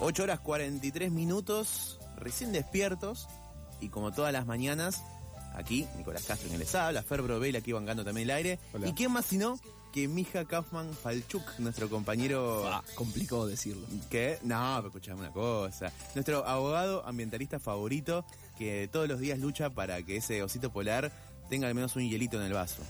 8 horas 43 minutos, recién despiertos, y como todas las mañanas, aquí Nicolás Castro en les habla, Fer Brovel aquí bancando también el aire. ¿Y quién más sino que Mija Kaufman Falchuk, nuestro compañero... Ah, complicado decirlo. ¿Qué? No, pero escuchame una cosa. Nuestro abogado ambientalista favorito que todos los días lucha para que ese osito polar tenga al menos un hielito en el vaso.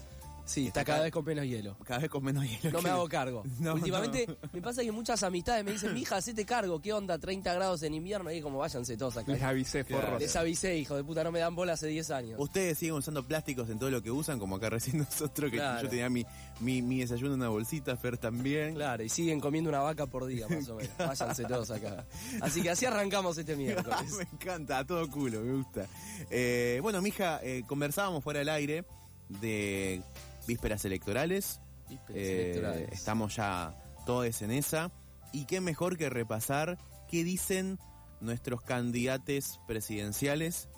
Sí, está, cada vez con menos hielo. Cada vez con menos hielo. No me hago cargo. Últimamente me pasa que muchas amistades me dicen, mija, hacete cargo, ¿qué onda? 30 grados en invierno y como váyanse todos acá. Les avisé, forros. Les avisé, hijo de puta, no me dan bola hace 10 años. Ustedes siguen usando plásticos en todo lo que usan, como acá recién nosotros, que yo tenía mi, mi, desayuno en una bolsita, Fer también. Claro, y siguen comiendo una vaca por día, más o menos. Váyanse todos acá. Así que así arrancamos este miércoles. me encanta, a todo culo, me gusta. Eh, bueno, mija, eh, conversábamos fuera del aire de vísperas electorales. Eh, estamos ya todos en esa. Y qué mejor que repasar qué dicen nuestros candidatos presidenciales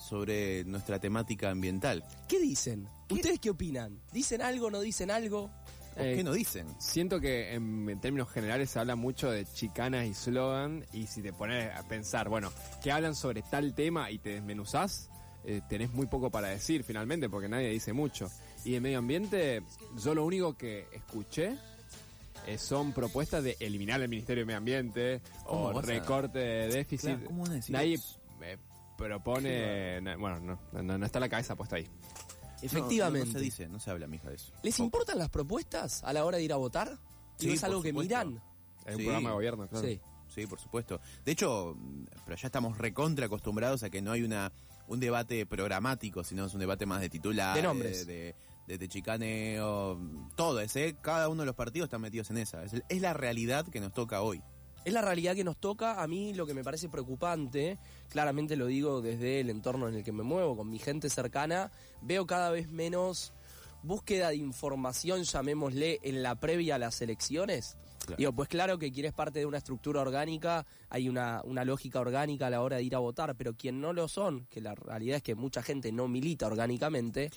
sobre nuestra temática ambiental. ¿Qué dicen? ¿Ustedes qué opinan? ¿Dicen algo, no dicen algo? ¿Por qué eh, no dicen? Siento que en, términos generales se habla mucho de chicanas y slogan y si te pones a pensar, bueno, que hablan sobre tal tema y te desmenuzás, eh, tenés muy poco para decir finalmente porque nadie dice mucho. Y de medio ambiente, yo lo único que escuché eh, son propuestas de eliminar el Ministerio de Medio Ambiente o recorte de déficit. Nadie eh, propone. bueno, no, no, está la cabeza puesta ahí. Efectivamente. No, se dice, no se habla, mija, de eso. ¿Les importan las propuestas a la hora de ir a votar? Sí, es algo que miran? Es un programa de gobierno, claro. Sí. Sí, por supuesto. De hecho, pero ya estamos recontra acostumbrados a que no hay una un debate programático, sino es un debate más de titular. De nombres. De, de, chicaneo, todo ese. Cada uno de los partidos están metidos en esa. Es, la realidad que nos toca hoy. Es la realidad que nos toca. A mí lo que me parece preocupante, claramente lo digo desde el entorno en el que me muevo, con mi gente cercana, veo cada vez menos búsqueda de información, llamémosle, en la previa a las elecciones Digo, pues claro que quien es parte de una estructura orgánica, hay una, una lógica orgánica a la hora de ir a votar, pero quien no lo son, que la realidad es que mucha gente no milita orgánicamente,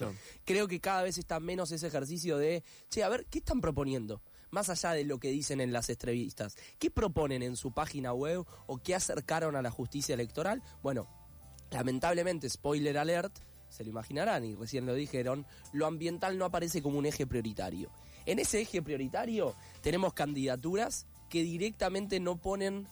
creo que cada vez está menos ese ejercicio de, che, a ver, ¿qué están proponiendo? Más allá de lo que dicen en las entrevistas, ¿qué proponen en su página web o qué acercaron a la justicia electoral? Bueno, lamentablemente, spoiler alert, se lo imaginarán y recién lo dijeron, lo ambiental no aparece como un eje prioritario. En ese eje prioritario tenemos candidaturas que directamente no ponen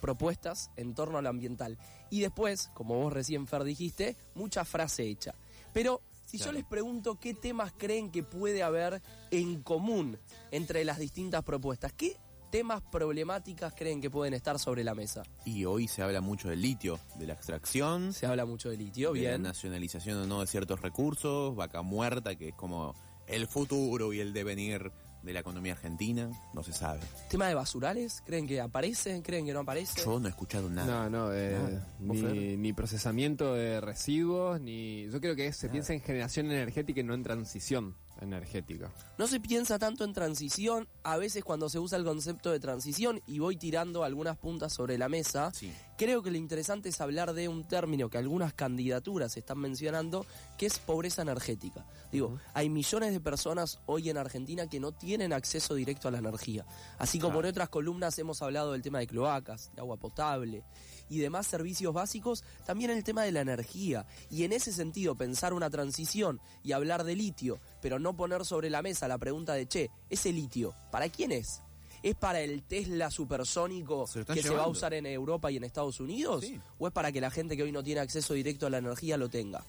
propuestas en torno al ambiental. Y después, como vos recién, Fer, dijiste, mucha frase hecha. Pero si yo les pregunto qué temas creen que puede haber en común entre las distintas propuestas, ¿qué temas problemáticas creen que pueden estar sobre la mesa? Y hoy se habla mucho del litio, de la extracción. Se habla mucho del litio, de bien. la nacionalización o no de ciertos recursos, vaca muerta, que es como el futuro y el devenir de la economía argentina, no se sabe. ¿Tema de basurales? ¿Creen que aparecen? ¿Creen que no aparecen? Yo no he escuchado nada. No, no, eh, Ni, procesamiento de residuos, ni... Yo creo que se piensa en generación energética y no en transición energética. No se piensa tanto en transición, a veces cuando se usa el concepto de transición, y voy tirando algunas puntas sobre la mesa, creo que lo interesante es hablar de un término que algunas candidaturas están mencionando, que es pobreza energética. Digo, hay millones de personas hoy en Argentina que no tienen acceso directo a la energía. Así como en otras columnas hemos hablado del tema de cloacas, de agua potable, y demás servicios básicos, también el tema de la energía. Y en ese sentido, pensar una transición y hablar de litio, pero no poner sobre la mesa la pregunta de, che, ese litio, ¿para quién es? ¿Es para el Tesla supersónico que se va a usar en Europa y en Estados Unidos? ¿O es para que la gente que hoy no tiene acceso directo a la energía lo tenga?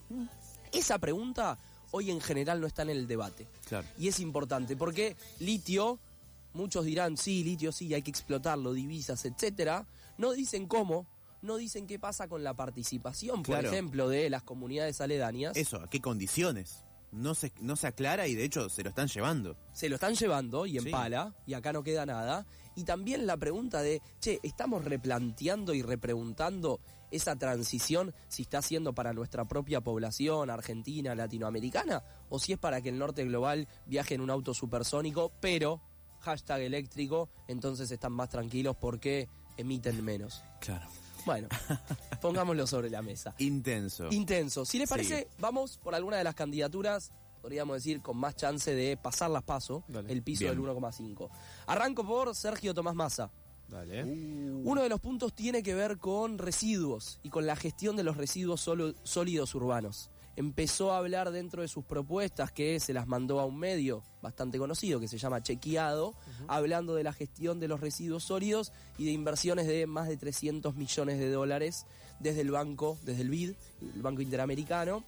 Esa pregunta hoy en general no está en el debate. Y es importante porque litio, muchos dirán, sí, litio sí, hay que explotarlo, divisas, etcétera. No dicen cómo, no dicen qué pasa con la participación, por ejemplo, de las comunidades aledañas. Eso, ¿a qué condiciones? No se, no se aclara y de hecho se lo están llevando. Se lo están llevando y en Sí. pala, y acá no queda nada. Y también la pregunta de, che, ¿estamos replanteando y repreguntando esa transición si está siendo para nuestra propia población argentina, latinoamericana? ¿O si es para que el norte global viaje en un auto supersónico, pero hashtag eléctrico, entonces están más tranquilos porque emiten menos? Claro. Bueno, pongámoslo sobre la mesa. Intenso. Intenso. Si les Sí. parece, vamos por alguna de las candidaturas, podríamos decir, con más chance de pasar las paso, Dale. el piso Bien. del 1,5. Arranco por Sergio Tomás Massa. Dale. Uno de los puntos tiene que ver con residuos y con la gestión de los residuos solo- sólidos urbanos. Empezó a hablar dentro de sus propuestas que se las mandó a un medio bastante conocido que se llama Chequeado, hablando de la gestión de los residuos sólidos y de inversiones de más de 300 millones de dólares desde el banco, desde el BID, el Banco Interamericano,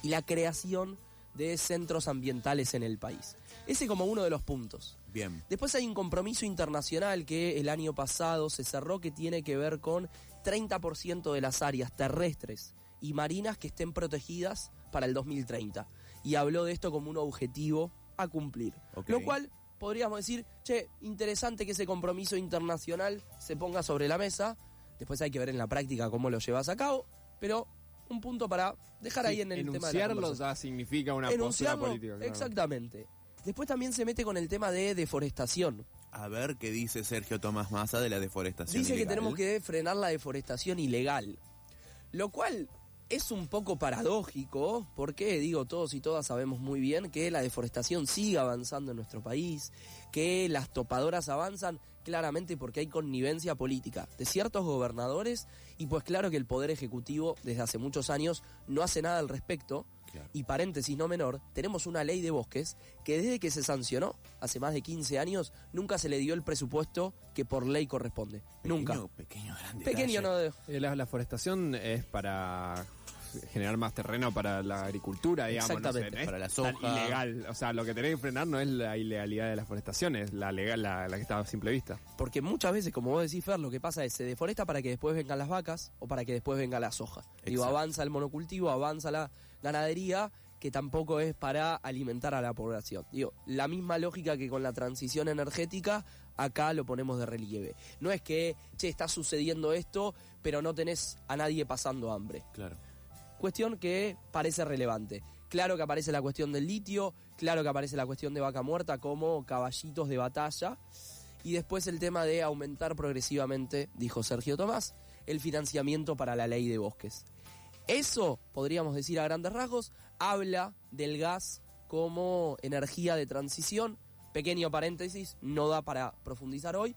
y la creación de centros ambientales en el país. Ese como uno de los puntos. Bien. Después hay un compromiso internacional que el año pasado se cerró que tiene que ver con 30% de las áreas terrestres y marinas que estén protegidas para el 2030. Y habló de esto como un objetivo a cumplir. Lo cual podríamos decir, che, interesante que ese compromiso internacional se ponga sobre la mesa. Después hay que ver en la práctica cómo lo llevas a cabo, pero un punto para dejar ahí en el tema de la enunciarlo ya significa una postura política. claro. exactamente. Después también se mete con el tema de deforestación. A ver qué dice Sergio Tomás Massa de la deforestación. Dice que tenemos que frenar la deforestación ilegal. Lo cual es un poco paradójico, porque digo, todos y todas sabemos muy bien que la deforestación sigue avanzando en nuestro país, que las topadoras avanzan claramente porque hay connivencia política de ciertos gobernadores y pues claro que el Poder Ejecutivo desde hace muchos años no hace nada al respecto. Claro. Y paréntesis no menor, tenemos una ley de bosques que desde que se sancionó, hace más de 15 años, nunca se le dio el presupuesto que por ley corresponde. Nunca. Pequeño, pequeño, gran Pequeño no. Eh, La, la forestación es para generar más terreno para la agricultura, digamos. no sé, Exactamente. no Para la tan soja. ilegal. O sea, lo que tenés que frenar no es la ilegalidad de la forestación, es la legal, la, la que está a simple vista. Porque muchas veces, como vos decís, Fer, lo que pasa es se deforesta para que después vengan las vacas o para que después venga la soja. Digo, Exacto. avanza el monocultivo, avanza la ganadería, que tampoco es para alimentar a la población. Digo, la misma lógica que con la transición energética, acá lo ponemos de relieve. No es que, che, está sucediendo esto, pero no tenés a nadie pasando hambre. Claro. Cuestión que parece relevante. Claro que aparece la cuestión del litio, claro que aparece la cuestión de vaca muerta como caballitos de batalla. Y después el tema de aumentar progresivamente, dijo Sergio Tomás, el financiamiento para la ley de bosques. Eso, podríamos decir a grandes rasgos, habla del gas como energía de transición. Pequeño paréntesis, no da para profundizar hoy.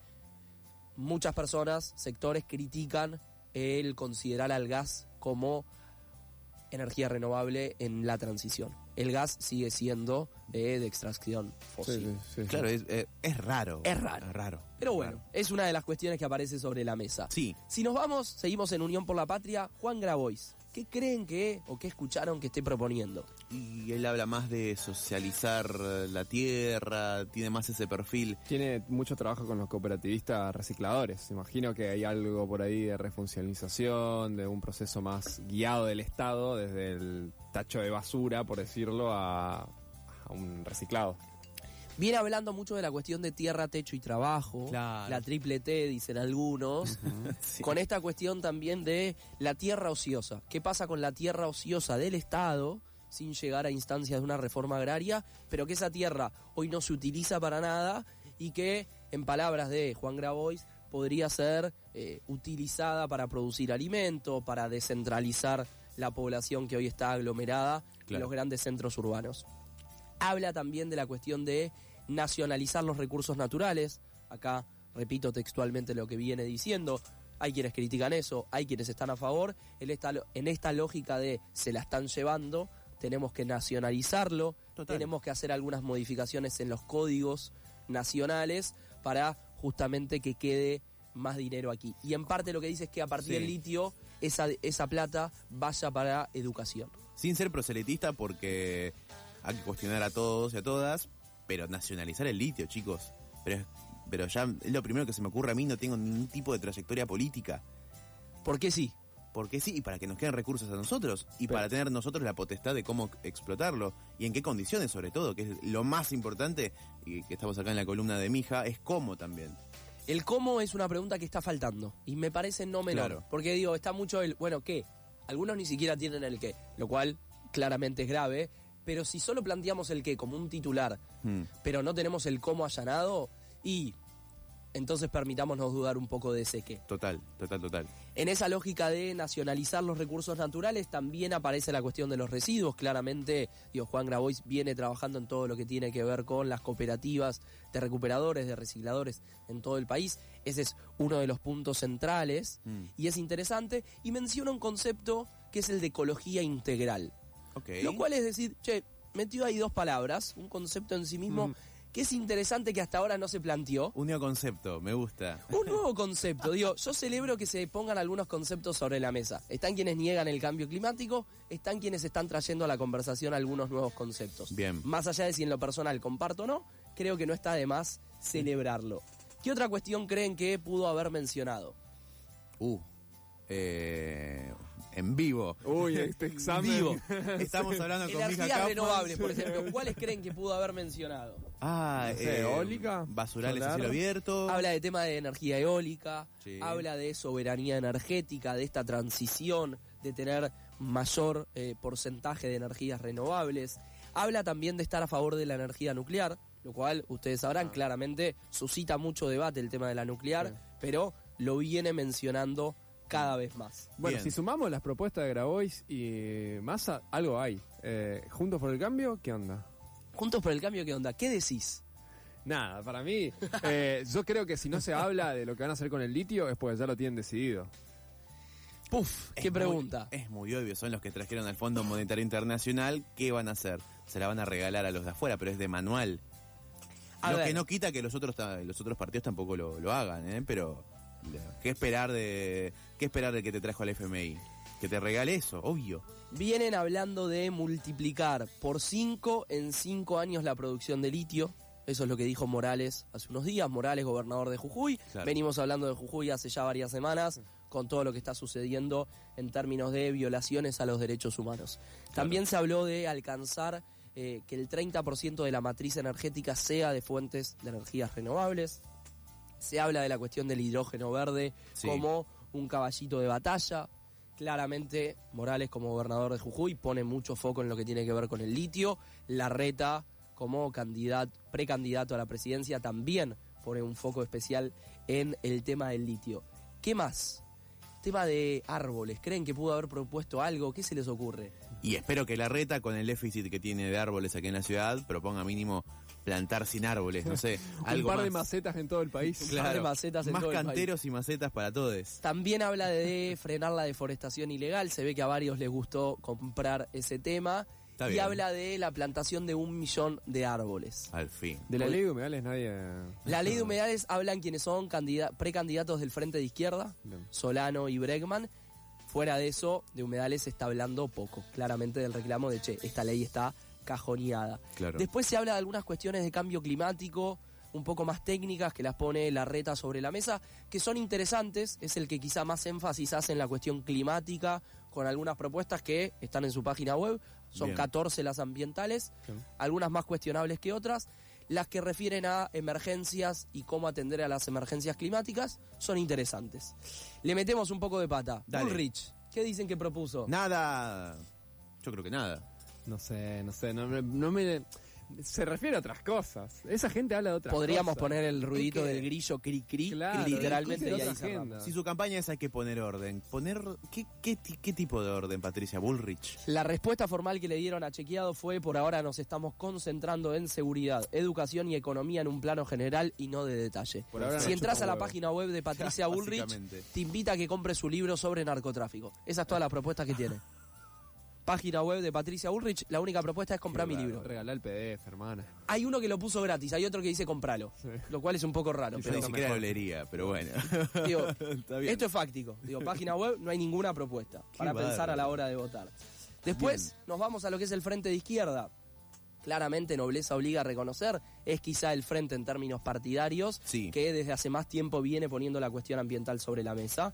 Muchas personas, sectores critican el considerar al gas como energía renovable en la transición. El gas sigue siendo eh, de extracción fósil. Claro, es, eh, es raro. Es raro. Es raro. Pero bueno, raro. es una de las cuestiones que aparece sobre la mesa. Sí. Si nos vamos, seguimos en Unión por la Patria, Juan Grabois. ¿Qué creen que o qué escucharon que esté proponiendo? Y él habla más de socializar la tierra, tiene más ese perfil. Tiene mucho trabajo con los cooperativistas recicladores. Imagino que hay algo por ahí de refuncionalización, de un proceso más guiado del Estado, desde el tacho de basura, por decirlo, a, a un reciclado. Viene hablando mucho de la cuestión de tierra, techo y trabajo. Claro. La triple T, dicen algunos. Sí. Con esta cuestión también de la tierra ociosa. ¿Qué pasa con la tierra ociosa del Estado sin llegar a instancias de una reforma agraria? Pero que esa tierra hoy no se utiliza para nada y que, en palabras de Juan Grabois, podría ser eh, utilizada para producir alimento, para descentralizar la población que hoy está aglomerada en los grandes centros urbanos. Habla también de la cuestión de nacionalizar los recursos naturales. Acá repito textualmente lo que viene diciendo. Hay quienes critican eso, hay quienes están a favor. En esta, en esta lógica de se la están llevando, tenemos que nacionalizarlo, Total. tenemos que hacer algunas modificaciones en los códigos nacionales para justamente que quede más dinero aquí. Y en parte lo que dice es que a partir Sí. del litio esa, esa plata vaya para educación. Sin ser proselitista porque hay que cuestionar a todos y a todas, pero nacionalizar el litio, chicos. Pero, es- pero ya es lo primero que se me ocurre a mí, no tengo ningún tipo de trayectoria política. ¿Por qué sí? porque sí, y para que nos queden recursos a nosotros, y para tener nosotros la potestad de cómo explotarlo, y en qué condiciones sobre todo, que es lo más importante, y que estamos acá en la columna de Mija, es cómo también. El cómo es una pregunta que está faltando, y me parece no menor, porque digo, está mucho el, bueno, ¿qué? Algunos ni siquiera tienen el qué, lo cual claramente es grave, pero si solo planteamos el qué como un titular, hmm. pero no tenemos el cómo allanado, y entonces permitámonos dudar un poco de ese qué. Total, total, total. En esa lógica de nacionalizar los recursos naturales también aparece la cuestión de los residuos. Claramente, digo, Juan Grabois viene trabajando en todo lo que tiene que ver con las cooperativas de recuperadores, de recicladores en todo el país. Ese es uno de los puntos centrales mm. y es interesante. Y menciona un concepto que es el de ecología integral. Lo cual es decir, che, metió ahí dos palabras, un concepto en sí mismo. Mm que es interesante que hasta ahora no se planteó. Un nuevo concepto, me gusta. Un nuevo concepto. Digo, yo celebro que se pongan algunos conceptos sobre la mesa. Están quienes niegan el cambio climático, están quienes están trayendo a la conversación algunos nuevos conceptos. Bien. Más allá de si en lo personal comparto o no, creo que no está de más celebrarlo. ¿Qué otra cuestión creen que pudo haber mencionado? Uh, eh, en vivo. Uy, este examen. Vivo. Estamos hablando con Energías renovables, por ejemplo. ¿Cuáles creen que pudo haber mencionado? Ah, eh, eólica. Basurales a cielo abierto. Habla de tema de energía eólica. Habla de soberanía energética, de esta transición, de tener mayor eh, porcentaje de energías renovables. Habla también de estar a favor de la energía nuclear, lo cual ustedes sabrán ah. claramente suscita mucho debate el tema de la nuclear, pero lo viene mencionando cada vez más. Bueno, si sumamos las propuestas de Grabois y Massa, algo hay. Eh, ¿Juntos por el cambio? ¿Qué onda? Juntos por el cambio, ¿qué onda? ¿Qué decís? Nada, para mí, eh, yo creo que si no se habla de lo que van a hacer con el litio es porque ya lo tienen decidido. Puf, qué pregunta. es muy obvio, son los que trajeron al Fondo Monetario Internacional. ¿Qué van a hacer? Se la van a regalar a los de afuera, pero es de manual. lo que no quita que los otros los otros partidos tampoco lo, lo hagan, ¿eh? pero ¿Qué esperar de qué esperar de que te trajo al FMI? Que te regale eso, obvio. Vienen hablando de multiplicar por 5 en 5 años la producción de litio. Eso es lo que dijo Morales hace unos días. Morales, gobernador de Jujuy. Venimos hablando de Jujuy hace ya varias semanas con todo lo que está sucediendo en términos de violaciones a los derechos humanos. También se habló de alcanzar eh, que el 30% de la matriz energética sea de fuentes de energías renovables. Se habla de la cuestión del hidrógeno verde como un caballito de batalla. Claramente, Morales, como gobernador de Jujuy, pone mucho foco en lo que tiene que ver con el litio. La reta, como candidato, precandidato a la presidencia, también pone un foco especial en el tema del litio. ¿Qué más? Tema de árboles. ¿Creen que pudo haber propuesto algo? ¿Qué se les ocurre? Y espero que la reta, con el déficit que tiene de árboles aquí en la ciudad, proponga mínimo plantar sin árboles, no sé. un par de macetas en todo el país. Un par de macetas en más todo el país. canteros y macetas para todos. También habla de frenar la deforestación ilegal. Se ve que a varios les gustó comprar ese tema. y habla de la plantación de un millón de árboles. Al fin. De la ley de humedales nadie... La ley de humedales hablan quienes son precandidatos del Frente de Izquierda, Solano y Bregman. Fuera de eso, de humedales se está hablando poco, claramente del reclamo de, che, esta ley está cajoneada. Después se habla de algunas cuestiones de cambio climático, un poco más técnicas que las pone la reta sobre la mesa, que son interesantes, es el que quizá más énfasis hace en la cuestión climática, con algunas propuestas que están en su página web, son 14 las ambientales, algunas más cuestionables que otras. Las que refieren a emergencias y cómo atender a las emergencias climáticas son interesantes. Le metemos un poco de pata. Ulrich, ¿qué dicen que propuso? Nada. Yo creo que nada. No sé, no sé, no, no me... Se refiere a otras cosas. Esa gente habla de otras Podríamos poner el ruidito del grillo cri cri, literalmente. si su campaña es hay que poner orden, poner ¿qué, qué, qué tipo de orden, Patricia Bullrich? La respuesta formal que le dieron a Chequeado fue por ahora nos estamos concentrando en seguridad, educación y economía en un plano general y no de detalle. si entras a la página web de Patricia Bullrich, te invita a que compres su libro sobre narcotráfico. Esa es toda la propuesta que tiene página web de Patricia Ulrich, la única propuesta es comprar mi libro. Regalar el PDF, hermana. Hay uno que lo puso gratis, hay otro que dice compralo, lo cual es un poco raro. pero ni siquiera lo pero bueno. esto es fáctico. Digo, página web, no hay ninguna propuesta para pensar a la hora de votar. Después nos vamos a lo que es el frente de izquierda. Claramente Nobleza obliga a reconocer, es quizá el frente en términos partidarios, que desde hace más tiempo viene poniendo la cuestión ambiental sobre la mesa.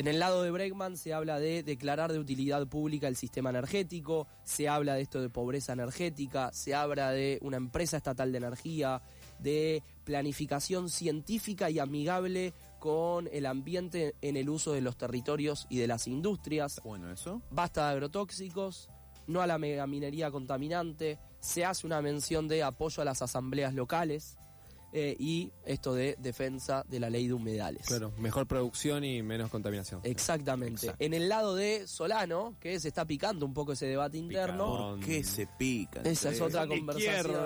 En el lado de Bregman se habla de declarar de utilidad pública el sistema energético, se habla de esto de pobreza energética, se habla de una empresa estatal de energía, de planificación científica y amigable con el ambiente en el uso de los territorios y de las industrias. Bueno, eso. Basta de agrotóxicos, no a la megaminería contaminante, se hace una mención de apoyo a las asambleas locales eh, y esto de defensa de la ley de humedales. Claro, mejor producción y menos contaminación. Exactamente. Exacto. En el lado de Solano, que se está picando un poco ese debate interno, ¿Por qué se pican? esa es otra conversación.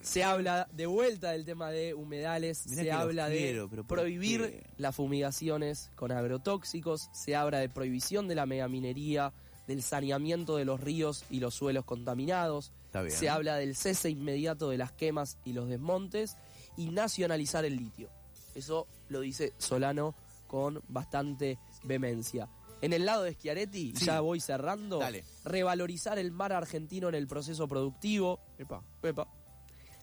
Se habla de vuelta del tema de humedales, Mirá se habla quiero, de pero ¿por prohibir qué? las fumigaciones con agrotóxicos, se habla de prohibición de la megaminería, del saneamiento de los ríos y los suelos contaminados, Está bien. se habla del cese inmediato de las quemas y los desmontes y nacionalizar el litio. Eso lo dice Solano con bastante vehemencia. En el lado de Schiaretti, Sí. ya voy cerrando, Dale. revalorizar el mar argentino en el proceso productivo, Epa. Pepa.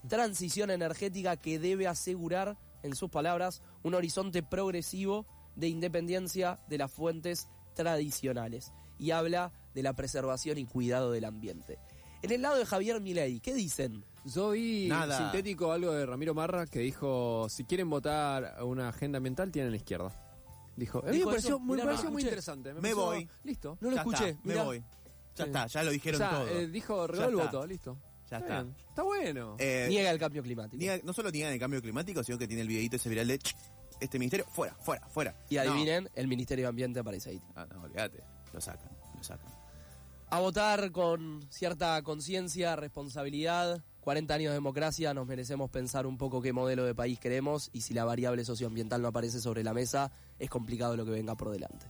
Transición energética que debe asegurar, en sus palabras, un horizonte progresivo de independencia de las fuentes tradicionales. Y habla de la preservación y cuidado del ambiente. En el lado de Javier Milei, ¿qué dicen? Yo vi Nada. sintético algo de Ramiro Marra que dijo, si quieren votar una agenda ambiental, tienen la izquierda. Dijo, a mí ¿Dijo me pareció, eso? muy, Mirá, me no pareció muy escuché. interesante. Me pareció- voy. Listo. No lo Ya escuché, está, me mirá. voy. Ya Sí. está, ya lo O dijeron sea, todo. eh, dijo, regaló el está. voto, listo. ya está. bien. Está bueno. Eh, Niega el cambio climático. niega- no solo niegan el cambio climático, sino que tiene el videito ese viral de "Ch, este ministerio, fuera, fuera, fuera. y No. adivinen, el Ministerio de Ambiente aparece ahí. Ah, no, olvídate. Lo sacan, lo sacan. A votar con cierta conciencia, responsabilidad. 40 años de democracia, nos merecemos pensar un poco qué modelo de país queremos y si la variable socioambiental no aparece sobre la mesa, es complicado lo que venga por delante.